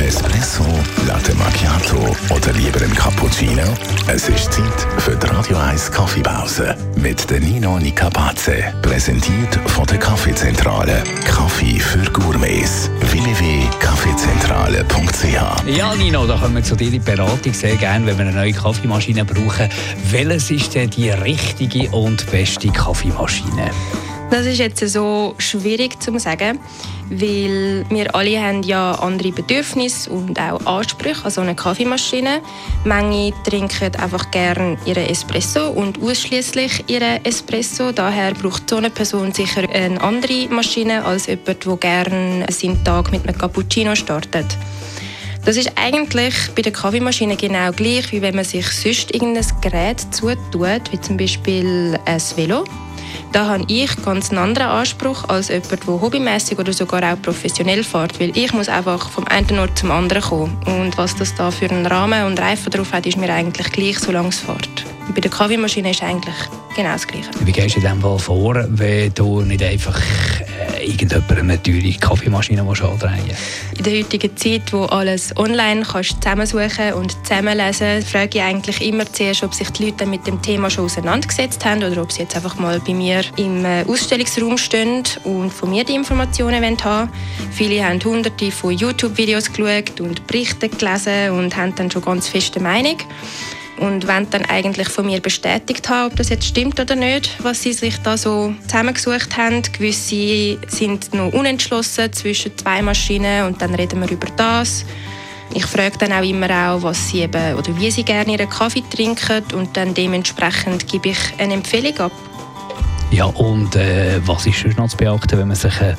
Espresso, Latte Macchiato oder lieber ein Cappuccino? Es ist Zeit für die Radio 1 Kaffeepause mit der Nino Nicapace. Präsentiert von der Kaffeezentrale. Kaffee für Gourmets. www.kaffeezentrale.ch Ja, Nino, da kommen wir zu dir in die Beratung sehr gerne, wenn wir eine neue Kaffeemaschine brauchen. Welches ist denn die richtige und beste Kaffeemaschine? Das ist jetzt so schwierig zu sagen, weil wir alle haben ja andere Bedürfnisse und auch Ansprüche an so eine Kaffeemaschine. Manche trinken einfach gerne ihren Espresso und ausschließlich ihren Espresso. Daher braucht so eine Person sicher eine andere Maschine als jemand, der gerne seinen Tag mit einem Cappuccino startet. Das ist eigentlich bei der Kaffeemaschine genau gleich, wie wenn man sich sonst irgendein Gerät zutut, wie zum Beispiel ein Velo. Da habe ich ganz einen anderen Anspruch als jemand, der hobbymäßig oder sogar auch professionell fährt, weil ich muss einfach vom einen Ort zum anderen kommen. Und was das da für einen Rahmen und Reifen drauf hat, ist mir eigentlich gleich, solange es fährt. Bei der Kaffeemaschine ist eigentlich genau das Gleiche. Wie gehst du in diesem Fall vor, wenn du nicht einfach äh, irgendjemand eine teure Kaffeemaschine andrehen In der heutigen Zeit, wo alles online kannst zusammensuchen und zusammenlesen frage ich eigentlich immer zuerst, ob sich die Leute mit dem Thema schon auseinandergesetzt haben oder ob sie jetzt einfach mal bei mir im äh, Ausstellungsraum stehen und von mir die Informationen haben wollen. Viele haben hunderte von YouTube-Videos geschaut und Berichte gelesen und haben dann schon ganz feste Meinung und wollen dann eigentlich von mir bestätigt haben, ob das jetzt stimmt oder nicht, was sie sich da so zusammengesucht haben. Gewisse sind noch unentschlossen zwischen zwei Maschinen und dann reden wir über das. Ich frage dann auch immer auch, was sie eben oder wie sie gerne ihren Kaffee trinken und dann dementsprechend gebe ich eine Empfehlung ab. Ja, und äh, was ist sonst noch zu beachten, wenn man sich eine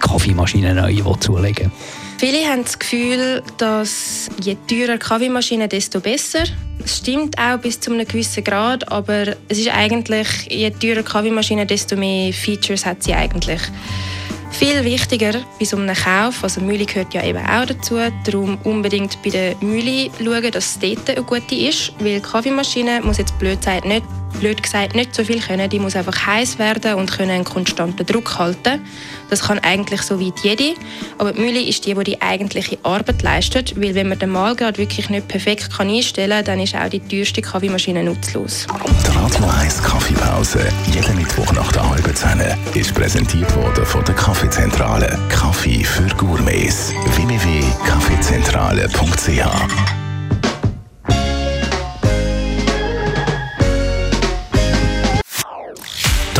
Kaffeemaschine neu zulegen will? Viele haben das Gefühl, dass je teurer Kaffeemaschine, desto besser. Das stimmt auch bis zu einem gewissen Grad, aber es ist eigentlich, je teurer Kaffeemaschine, desto mehr Features hat sie eigentlich. Viel wichtiger bei so einem Kauf, also Mühle gehört ja eben auch dazu, darum unbedingt bei der Mühle schauen, dass es dort eine gute ist, weil die Kaffeemaschine muss jetzt blöd gesagt nicht, blöd gesagt nicht so viel können, die muss einfach heiß werden und können einen konstanten Druck halten. Das kann eigentlich so weit jede, aber die Mühle ist die, die die eigentliche Arbeit leistet, weil wenn man den Mahlgrad wirklich nicht perfekt kann einstellen kann, dann ist auch die teuerste Kaffeemaschine nutzlos. Die Radio 1 Kaffeepause, jeden Mittwoch nach der halben Zehn, ist präsentiert worden von der Kaffeezentrale. Kaffee für Gourmets. www.kaffeezentrale.ch